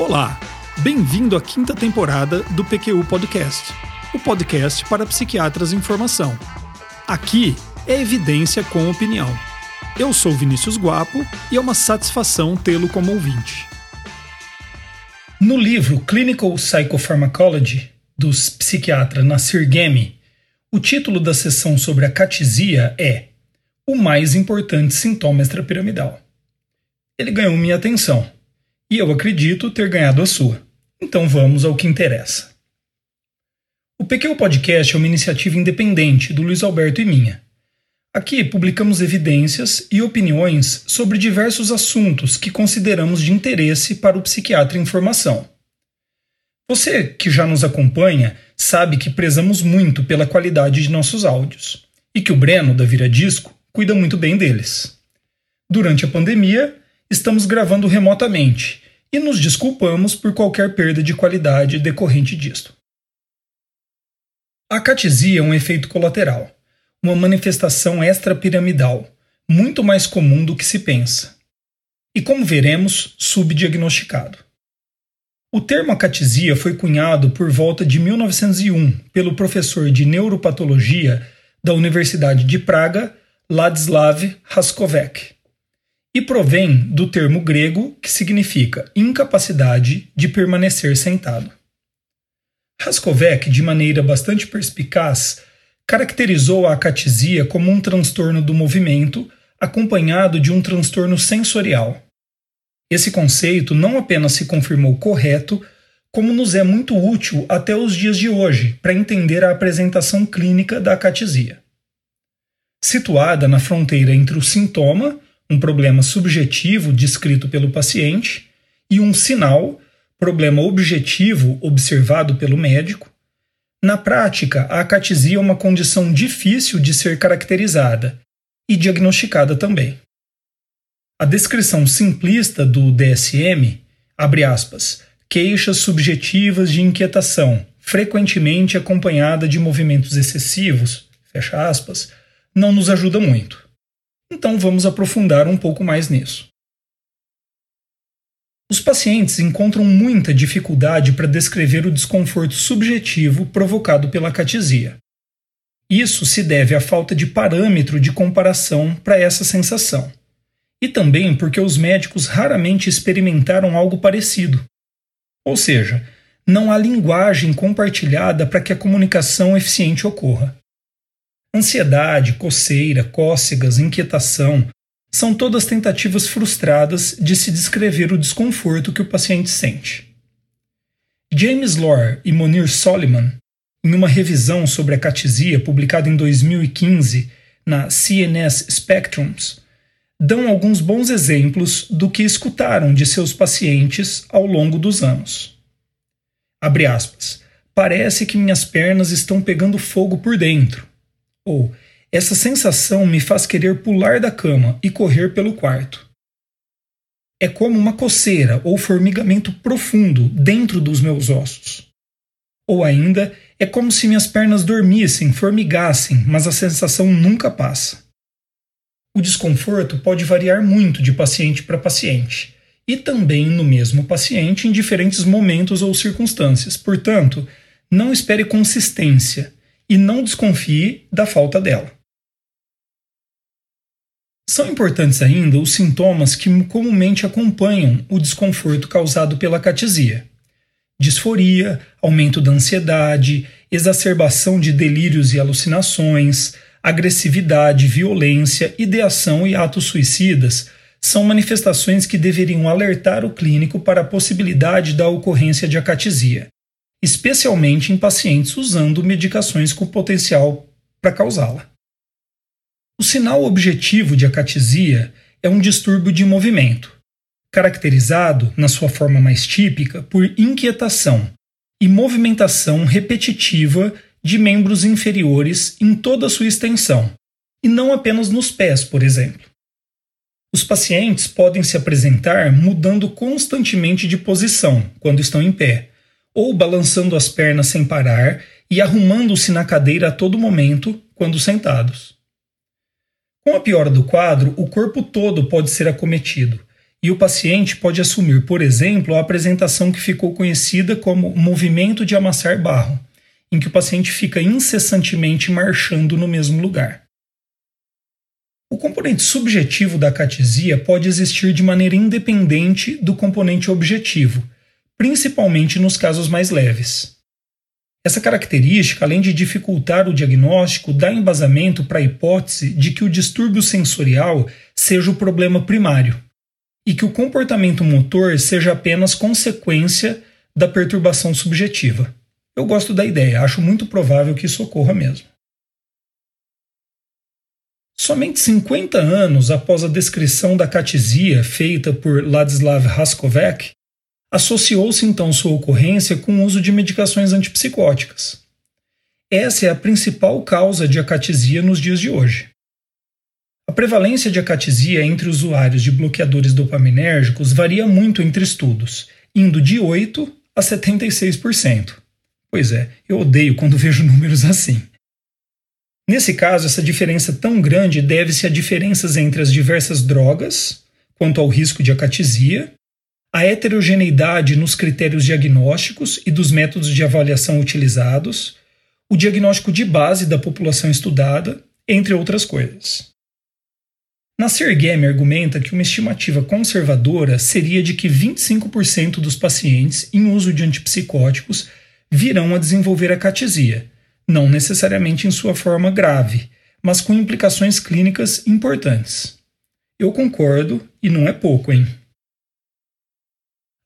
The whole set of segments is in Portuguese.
Olá, bem-vindo à quinta temporada do PQU Podcast, o podcast para psiquiatras em formação. Aqui é evidência com opinião. Eu sou Vinícius Guapo e é uma satisfação tê-lo como ouvinte. No livro Clinical Psychopharmacology, dos psiquiatras Nasir Ghemi, o título da sessão sobre a catisia é O mais importante sintoma extrapiramidal. Ele ganhou minha atenção e eu acredito ter ganhado a sua. Então vamos ao que interessa. O PQ Podcast é uma iniciativa independente do Luiz Alberto e minha. Aqui publicamos evidências e opiniões sobre diversos assuntos que consideramos de interesse para o psiquiatra em formação. Você que já nos acompanha sabe que prezamos muito pela qualidade de nossos áudios e que o Breno, da Vira Disco, cuida muito bem deles. Durante a pandemia, estamos gravando remotamente e nos desculpamos por qualquer perda de qualidade decorrente disto. A catesia é um efeito colateral, uma manifestação extrapiramidal, muito mais comum do que se pensa. E como veremos, subdiagnosticado. O termo acatesia foi cunhado por volta de 1901 pelo professor de neuropatologia da Universidade de Praga, Ladislav Raskovec e provém do termo grego que significa incapacidade de permanecer sentado. Raskovec, de maneira bastante perspicaz, caracterizou a acatesia como um transtorno do movimento acompanhado de um transtorno sensorial. Esse conceito não apenas se confirmou correto, como nos é muito útil até os dias de hoje para entender a apresentação clínica da acatesia. Situada na fronteira entre o sintoma um problema subjetivo descrito pelo paciente, e um sinal, problema objetivo observado pelo médico. Na prática, a acatesia é uma condição difícil de ser caracterizada e diagnosticada também. A descrição simplista do DSM, abre aspas, queixas subjetivas de inquietação, frequentemente acompanhada de movimentos excessivos, fecha aspas, não nos ajuda muito. Então vamos aprofundar um pouco mais nisso. Os pacientes encontram muita dificuldade para descrever o desconforto subjetivo provocado pela catesia. Isso se deve à falta de parâmetro de comparação para essa sensação, e também porque os médicos raramente experimentaram algo parecido. Ou seja, não há linguagem compartilhada para que a comunicação eficiente ocorra. Ansiedade, coceira, cócegas, inquietação são todas tentativas frustradas de se descrever o desconforto que o paciente sente. James Lore e Monir Soliman, em uma revisão sobre a catesia publicada em 2015 na CNS Spectrums, dão alguns bons exemplos do que escutaram de seus pacientes ao longo dos anos. Abre aspas. Parece que minhas pernas estão pegando fogo por dentro. Ou essa sensação me faz querer pular da cama e correr pelo quarto. É como uma coceira ou formigamento profundo dentro dos meus ossos. Ou ainda, é como se minhas pernas dormissem, formigassem, mas a sensação nunca passa. O desconforto pode variar muito de paciente para paciente, e também no mesmo paciente em diferentes momentos ou circunstâncias. Portanto, não espere consistência e não desconfie da falta dela. São importantes ainda os sintomas que comumente acompanham o desconforto causado pela catesia: disforia, aumento da ansiedade, exacerbação de delírios e alucinações, agressividade, violência, ideação e atos suicidas são manifestações que deveriam alertar o clínico para a possibilidade da ocorrência de acatesia, especialmente em pacientes usando medicações com potencial para causá-la. O sinal objetivo de acatesia é um distúrbio de movimento, caracterizado, na sua forma mais típica, por inquietação e movimentação repetitiva de membros inferiores em toda a sua extensão, e não apenas nos pés, por exemplo. Os pacientes podem se apresentar mudando constantemente de posição quando estão em pé, ou balançando as pernas sem parar e arrumando-se na cadeira a todo momento quando sentados. Com a piora do quadro, o corpo todo pode ser acometido e o paciente pode assumir, por exemplo, a apresentação que ficou conhecida como movimento de amassar barro, em que o paciente fica incessantemente marchando no mesmo lugar. O componente subjetivo da catesia pode existir de maneira independente do componente objetivo, principalmente nos casos mais leves. Essa característica, além de dificultar o diagnóstico, dá embasamento para a hipótese de que o distúrbio sensorial seja o problema primário e que o comportamento motor seja apenas consequência da perturbação subjetiva. Eu gosto da ideia, acho muito provável que isso ocorra mesmo. Somente 50 anos após a descrição da catesia feita por Ladislav Raskovec, associou-se então sua ocorrência com o uso de medicações antipsicóticas. Essa é a principal causa de acatesia nos dias de hoje. A prevalência de acatesia entre usuários de bloqueadores dopaminérgicos varia muito entre estudos, indo de 8 a 76%. Pois é, eu odeio quando vejo números assim. Nesse caso, essa diferença tão grande deve-se a diferenças entre as diversas drogas, quanto ao risco de acatesia, a heterogeneidade nos critérios diagnósticos e dos métodos de avaliação utilizados, o diagnóstico de base da população estudada, entre outras coisas. Nasser Game argumenta que uma estimativa conservadora seria de que 25% dos pacientes em uso de antipsicóticos virão a desenvolver a catesia, não necessariamente em sua forma grave, mas com implicações clínicas importantes. Eu concordo e não é pouco, hein?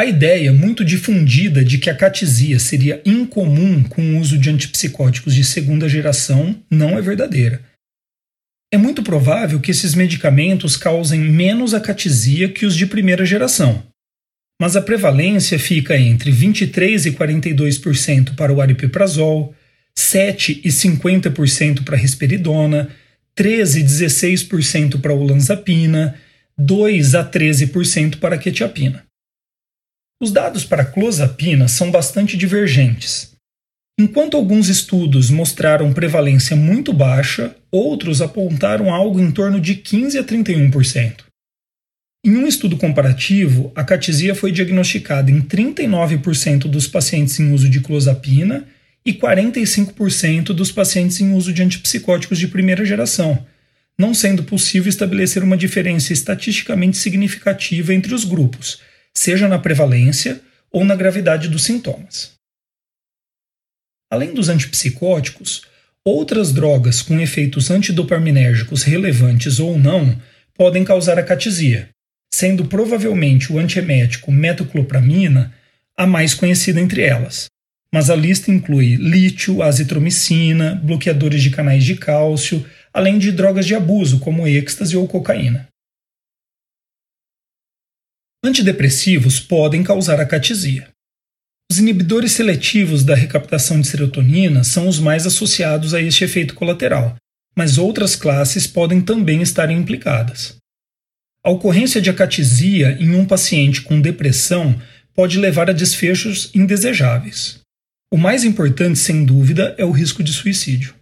A ideia muito difundida de que a catesia seria incomum com o uso de antipsicóticos de segunda geração não é verdadeira. É muito provável que esses medicamentos causem menos acatesia que os de primeira geração, mas a prevalência fica entre 23 e 42% para o aripiprazol, 7 e 50% para a risperidona, 13 e 16% para a olanzapina, 2 a 13% para a quetiapina. Os dados para clozapina são bastante divergentes. Enquanto alguns estudos mostraram prevalência muito baixa, outros apontaram algo em torno de 15 a 31%. Em um estudo comparativo, a catesia foi diagnosticada em 39% dos pacientes em uso de clozapina e 45% dos pacientes em uso de antipsicóticos de primeira geração, não sendo possível estabelecer uma diferença estatisticamente significativa entre os grupos, seja na prevalência ou na gravidade dos sintomas. Além dos antipsicóticos, outras drogas com efeitos antidopaminérgicos relevantes ou não podem causar acatesia, sendo provavelmente o antiemético metoclopramina a mais conhecida entre elas, mas a lista inclui lítio, azitromicina, bloqueadores de canais de cálcio, além de drogas de abuso como êxtase ou cocaína. Antidepressivos podem causar acatesia. Os inibidores seletivos da recaptação de serotonina são os mais associados a este efeito colateral, mas outras classes podem também estar implicadas. A ocorrência de acatesia em um paciente com depressão pode levar a desfechos indesejáveis. O mais importante, sem dúvida, é o risco de suicídio.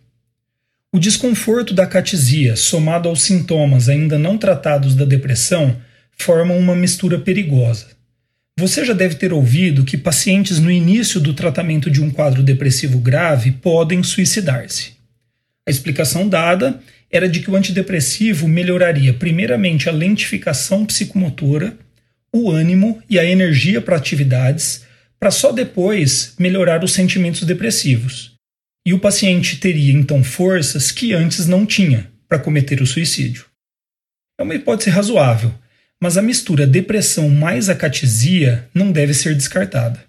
O desconforto da catesia, somado aos sintomas ainda não tratados da depressão, formam uma mistura perigosa. Você já deve ter ouvido que pacientes no início do tratamento de um quadro depressivo grave podem suicidar-se. A explicação dada era de que o antidepressivo melhoraria primeiramente a lentificação psicomotora, o ânimo e a energia para atividades para só depois melhorar os sentimentos depressivos. E o paciente teria então forças que antes não tinha para cometer o suicídio. É uma hipótese razoável, mas a mistura depressão mais acatesia não deve ser descartada.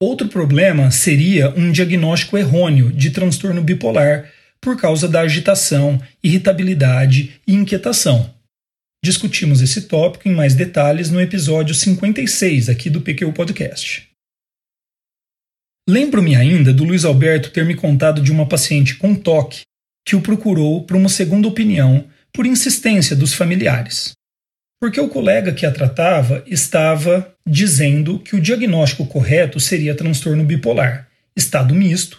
Outro problema seria um diagnóstico errôneo de transtorno bipolar por causa da agitação, irritabilidade e inquietação, Discutimos esse tópico em mais detalhes no episódio 56 aqui do PQ Podcast. Lembro-me ainda do Luiz Alberto ter me contado de uma paciente com toque que o procurou para uma segunda opinião por insistência dos familiares. Porque o colega que a tratava estava dizendo que o diagnóstico correto seria transtorno bipolar, estado misto,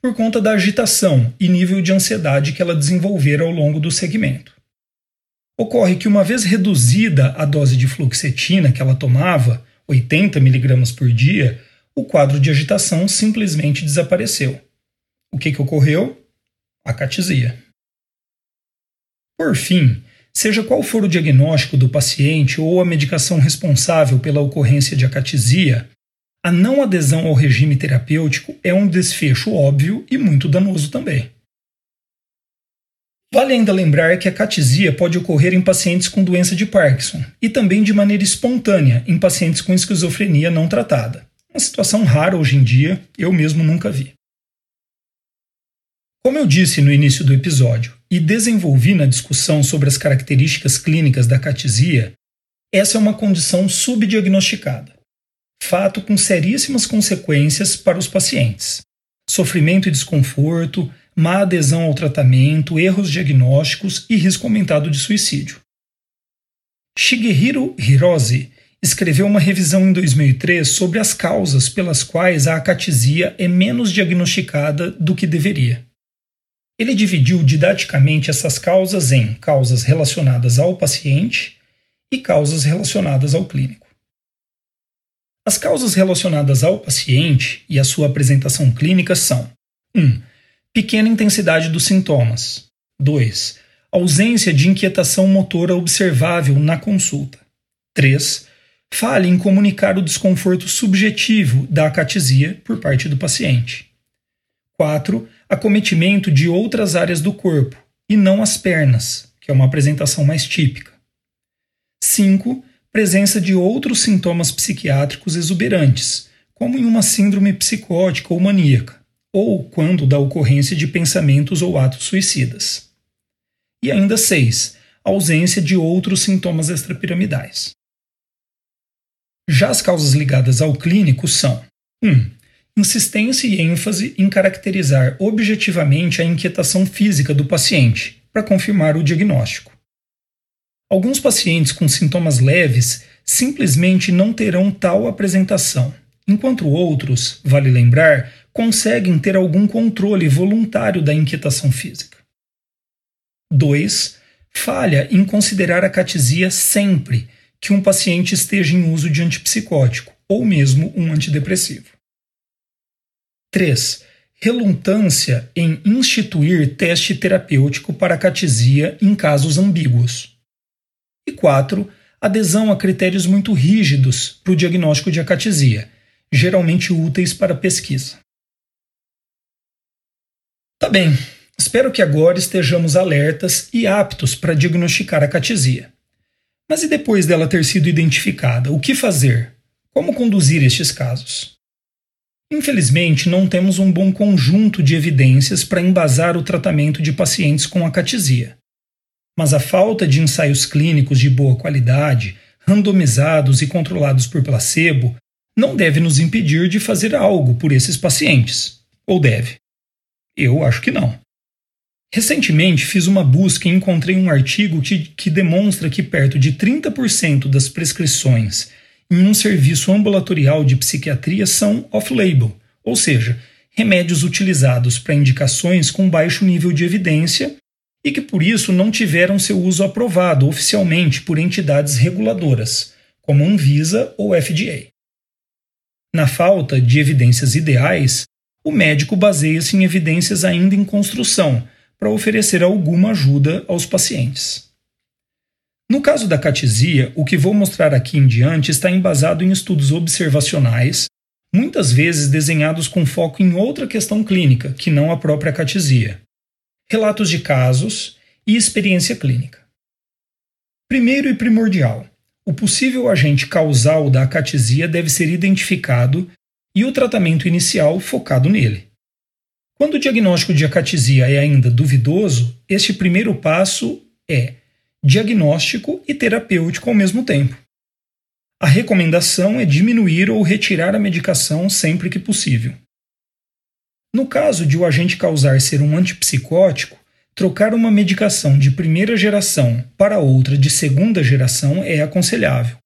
por conta da agitação e nível de ansiedade que ela desenvolvera ao longo do segmento. Ocorre que, uma vez reduzida a dose de fluoxetina que ela tomava, 80 mg por dia, o quadro de agitação simplesmente desapareceu. O que, que ocorreu? Acatesia. Por fim, seja qual for o diagnóstico do paciente ou a medicação responsável pela ocorrência de acatesia, a não adesão ao regime terapêutico é um desfecho óbvio e muito danoso também. Vale ainda lembrar que a catesia pode ocorrer em pacientes com doença de Parkinson e também de maneira espontânea em pacientes com esquizofrenia não tratada. Uma situação rara hoje em dia, eu mesmo nunca vi. Como eu disse no início do episódio e desenvolvi na discussão sobre as características clínicas da catesia, essa é uma condição subdiagnosticada, fato com seríssimas consequências para os pacientes. Sofrimento e desconforto, má adesão ao tratamento, erros diagnósticos e risco aumentado de suicídio. Shigehiro Hirose escreveu uma revisão em 2003 sobre as causas pelas quais a acatesia é menos diagnosticada do que deveria. Ele dividiu didaticamente essas causas em causas relacionadas ao paciente e causas relacionadas ao clínico. As causas relacionadas ao paciente e a sua apresentação clínica são: 1. Um, pequena intensidade dos sintomas. 2. Ausência de inquietação motora observável na consulta. 3. Falha em comunicar o desconforto subjetivo da acatesia por parte do paciente. 4. Acometimento de outras áreas do corpo, e não as pernas, que é uma apresentação mais típica. 5. Presença de outros sintomas psiquiátricos exuberantes, como em uma síndrome psicótica ou maníaca ou quando da ocorrência de pensamentos ou atos suicidas. E ainda seis, ausência de outros sintomas extrapiramidais. Já as causas ligadas ao clínico são 1. Um, insistência e ênfase em caracterizar objetivamente a inquietação física do paciente, para confirmar o diagnóstico. Alguns pacientes com sintomas leves simplesmente não terão tal apresentação, enquanto outros, vale lembrar, conseguem ter algum controle voluntário da inquietação física. 2. Falha em considerar a catesia sempre que um paciente esteja em uso de antipsicótico ou mesmo um antidepressivo. 3. Relutância em instituir teste terapêutico para a catesia em casos ambíguos. E 4. Adesão a critérios muito rígidos para o diagnóstico de acatesia, geralmente úteis para pesquisa. Tá bem, espero que agora estejamos alertas e aptos para diagnosticar a catesia. Mas e depois dela ter sido identificada, o que fazer? Como conduzir estes casos? Infelizmente, não temos um bom conjunto de evidências para embasar o tratamento de pacientes com acatesia. Mas a falta de ensaios clínicos de boa qualidade, randomizados e controlados por placebo, não deve nos impedir de fazer algo por esses pacientes. Ou deve? Eu acho que não. Recentemente fiz uma busca e encontrei um artigo que, que demonstra que perto de 30% das prescrições em um serviço ambulatorial de psiquiatria são off-label, ou seja, remédios utilizados para indicações com baixo nível de evidência e que por isso não tiveram seu uso aprovado oficialmente por entidades reguladoras, como Anvisa ou FDA. Na falta de evidências ideais, o médico baseia-se em evidências ainda em construção para oferecer alguma ajuda aos pacientes. No caso da catesia, o que vou mostrar aqui em diante está embasado em estudos observacionais, muitas vezes desenhados com foco em outra questão clínica, que não a própria catesia, relatos de casos e experiência clínica. Primeiro e primordial, o possível agente causal da acatesia deve ser identificado e o tratamento inicial focado nele. Quando o diagnóstico de acatesia é ainda duvidoso, este primeiro passo é diagnóstico e terapêutico ao mesmo tempo. A recomendação é diminuir ou retirar a medicação sempre que possível. No caso de o agente causar ser um antipsicótico, trocar uma medicação de primeira geração para outra de segunda geração é aconselhável.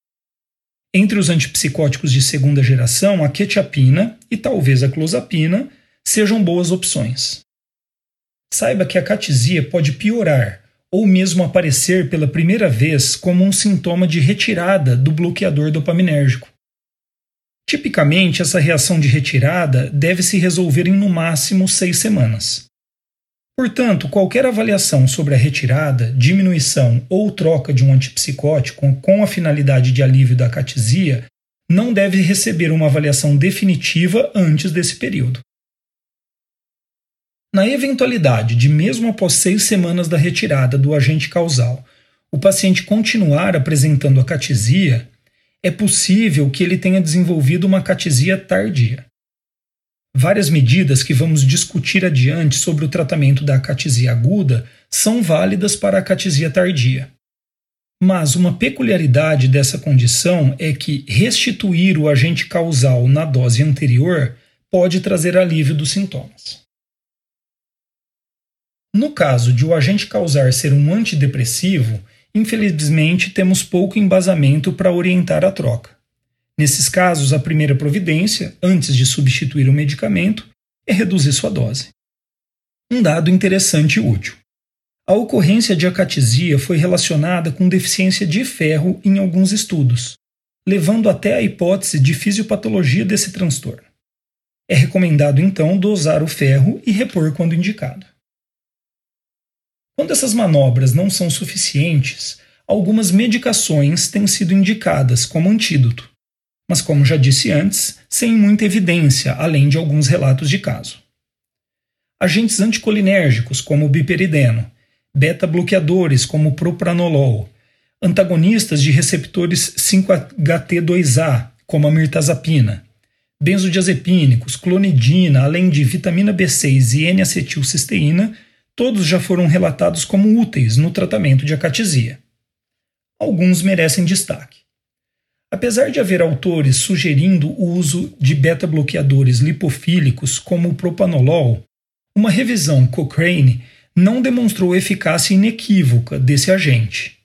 Entre os antipsicóticos de segunda geração, a quetiapina e talvez a clozapina sejam boas opções. Saiba que a catesia pode piorar ou mesmo aparecer pela primeira vez como um sintoma de retirada do bloqueador dopaminérgico. Tipicamente, essa reação de retirada deve se resolver em no máximo seis semanas. Portanto, qualquer avaliação sobre a retirada, diminuição ou troca de um antipsicótico com a finalidade de alívio da catesia não deve receber uma avaliação definitiva antes desse período. Na eventualidade de, mesmo após seis semanas da retirada do agente causal, o paciente continuar apresentando a catesia, é possível que ele tenha desenvolvido uma catesia tardia. Várias medidas que vamos discutir adiante sobre o tratamento da catesia aguda são válidas para a catesia tardia. Mas uma peculiaridade dessa condição é que restituir o agente causal na dose anterior pode trazer alívio dos sintomas. No caso de o agente causar ser um antidepressivo, infelizmente temos pouco embasamento para orientar a troca. Nesses casos, a primeira providência, antes de substituir o medicamento, é reduzir sua dose. Um dado interessante e útil. A ocorrência de acatesia foi relacionada com deficiência de ferro em alguns estudos, levando até a hipótese de fisiopatologia desse transtorno. É recomendado então dosar o ferro e repor quando indicado. Quando essas manobras não são suficientes, algumas medicações têm sido indicadas como antídoto, mas, como já disse antes, sem muita evidência, além de alguns relatos de caso. Agentes anticolinérgicos, como o biperideno, beta-bloqueadores, como o propranolol, antagonistas de receptores 5-HT2A, como a mirtazapina, benzodiazepínicos, clonidina, além de vitamina B6 e N-acetilcisteína, todos já foram relatados como úteis no tratamento de acatesia. Alguns merecem destaque. Apesar de haver autores sugerindo o uso de beta-bloqueadores lipofílicos como o propanolol, uma revisão Cochrane não demonstrou eficácia inequívoca desse agente.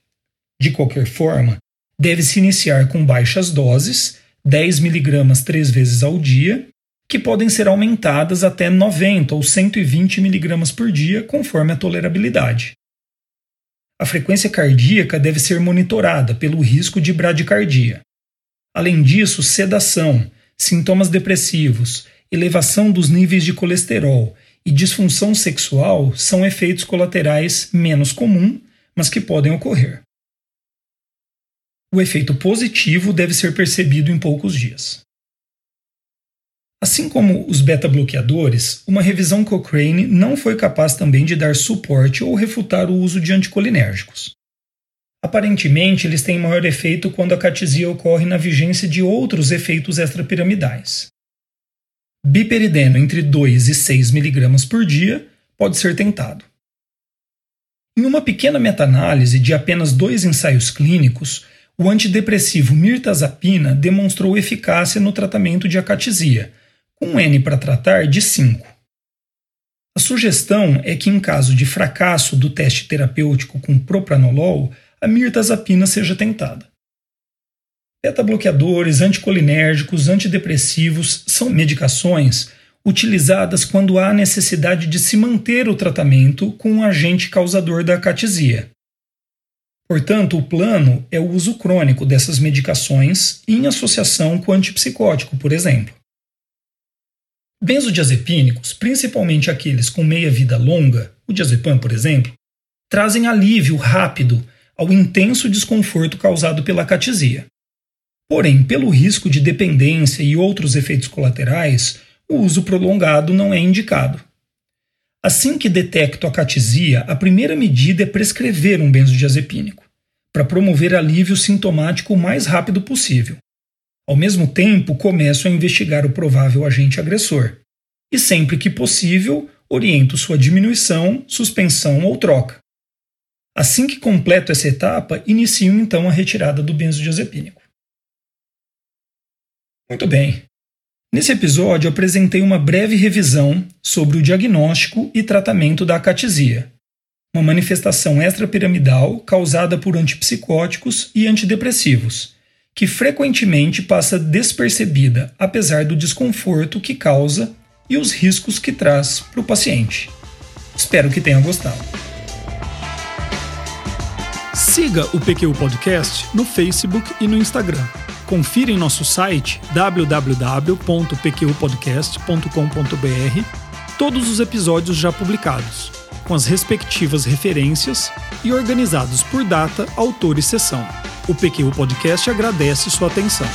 De qualquer forma, deve-se iniciar com baixas doses, 10 mg três vezes ao dia, que podem ser aumentadas até 90 ou 120 mg por dia, conforme a tolerabilidade. A frequência cardíaca deve ser monitorada pelo risco de bradicardia. Além disso, sedação, sintomas depressivos, elevação dos níveis de colesterol e disfunção sexual são efeitos colaterais menos comuns, mas que podem ocorrer. O efeito positivo deve ser percebido em poucos dias. Assim como os beta-bloqueadores, uma revisão Cochrane não foi capaz também de dar suporte ou refutar o uso de anticolinérgicos. Aparentemente, eles têm maior efeito quando a catesia ocorre na vigência de outros efeitos extrapiramidais. Biperideno entre 2 e 6 mg por dia pode ser tentado. Em uma pequena meta-análise de apenas dois ensaios clínicos, o antidepressivo mirtazapina demonstrou eficácia no tratamento de acatesia, um N para tratar de 5. A sugestão é que, em caso de fracasso do teste terapêutico com propranolol, a mirtazapina seja tentada. Beta-bloqueadores, anticolinérgicos, antidepressivos são medicações utilizadas quando há necessidade de se manter o tratamento com um agente causador da acatesia. Portanto, o plano é o uso crônico dessas medicações em associação com antipsicótico, por exemplo. Benzodiazepínicos, principalmente aqueles com meia-vida longa, o diazepam, por exemplo, trazem alívio rápido ao intenso desconforto causado pela catesia. Porém, pelo risco de dependência e outros efeitos colaterais, o uso prolongado não é indicado. Assim que detecto a catesia, a primeira medida é prescrever um benzodiazepínico, para promover alívio sintomático o mais rápido possível. Ao mesmo tempo, começo a investigar o provável agente agressor. E sempre que possível, oriento sua diminuição, suspensão ou troca. Assim que completo essa etapa, inicio então a retirada do benzodiazepínico. Muito bem. Nesse episódio, apresentei uma breve revisão sobre o diagnóstico e tratamento da acatesia, uma manifestação extrapiramidal causada por antipsicóticos e antidepressivos, que frequentemente passa despercebida apesar do desconforto que causa e os riscos que traz para o paciente. Espero que tenha gostado. Siga o PQU Podcast no Facebook e no Instagram. Confira em nosso site www.pqpodcast.com.br todos os episódios já publicados, com as respectivas referências e organizados por data, autor e sessão. O PQU Podcast agradece sua atenção.